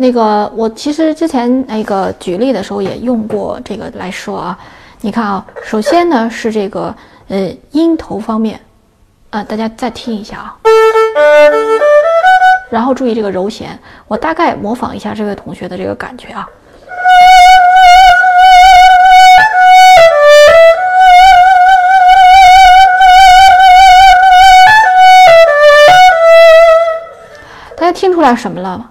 那个，我其实之前那个举例的时候也用过这个来说啊。你看啊，首先呢是这个呃音头方面，啊，大家再听一下啊，然后注意这个柔弦，我大概模仿一下这位同学的这个感觉啊。大家听出来什么了吗？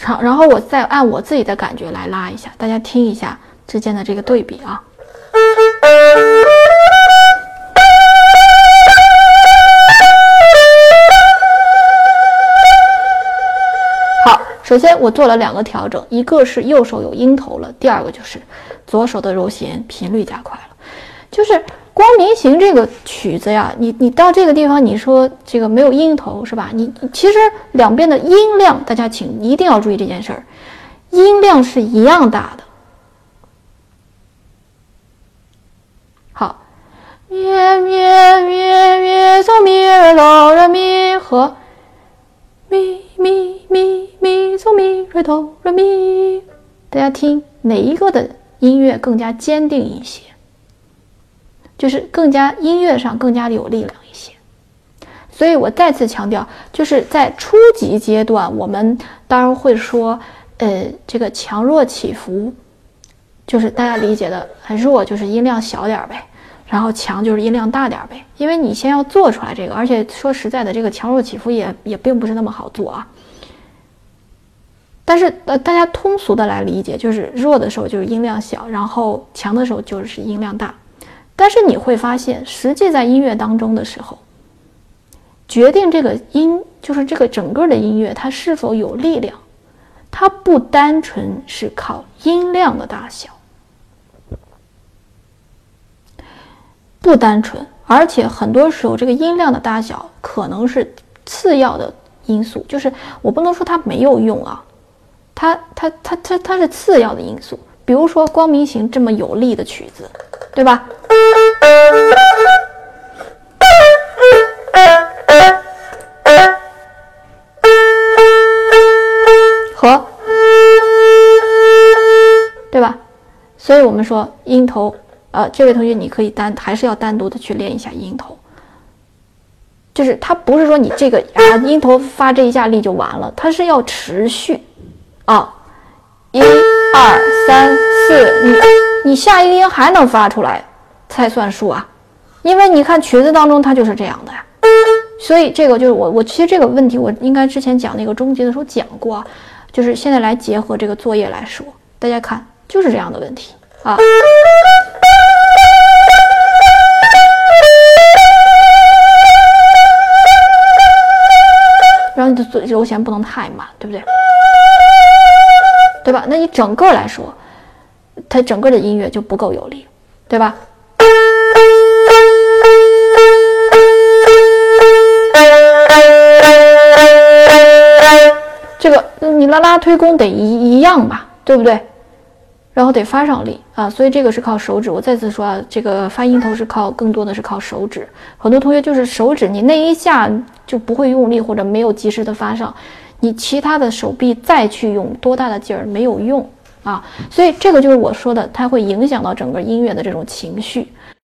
好，然后我再按我自己的感觉来拉一下，大家听一下之间的这个对比啊。好，首先我做了两个调整，一个是右手有音头了，第二个就是左手的揉弦频率加快，就是。光明行这个曲子呀，你你到这个地方，你说这个没有音头是吧？你其实两边的音量，大家请一定要注意这件事儿，音量是一样大的。好，咪咪咪咪嗦咪来哆来咪和咪咪咪咪嗦咪来哆来咪，大家听哪一个的音乐更加坚定一些？就是更加音乐上更加的有力量一些，所以我再次强调，就是在初级阶段，我们当然会说，呃，这个强弱起伏，就是大家理解的，很弱就是音量小点儿呗，然后强就是音量大点儿呗，因为你先要做出来这个，而且说实在的，这个强弱起伏也也并不是那么好做啊。但是呃，大家通俗的来理解，就是弱的时候就是音量小，然后强的时候就是音量大。但是你会发现，实际在音乐当中的时候，决定这个音就是这个整个的音乐它是否有力量，它不单纯是靠音量的大小，不单纯，而且很多时候这个音量的大小可能是次要的因素，就是我不能说它没有用啊，它它它它它是次要的因素。比如说《光明行》这么有力的曲子，对吧？和，对吧？所以我们说音头，呃，这位同学你可以单还是要单独的去练一下音头，就是它不是说你这个啊音头发这一下力就完了，它是要持续啊。一二三四，你你下一个音还能发出来才算数啊，因为你看曲子当中它就是这样的呀，所以这个就是我我其实这个问题我应该之前讲那个终极的时候讲过，就是现在来结合这个作业来说，大家看就是这样的问题啊，然后你的嘴柔弦不能太满，对不对？对吧？那你整个来说，它整个的音乐就不够有力，对吧？这个你拉拉推弓得一一样吧，对不对？然后得发上力啊，所以这个是靠手指。我再次说啊，这个发音头是靠更多的是靠手指。很多同学就是手指，你那一下就不会用力，或者没有及时的发上。你其他的手臂再去用多大的劲儿没有用啊，所以这个就是我说的，它会影响到整个音乐的这种情绪。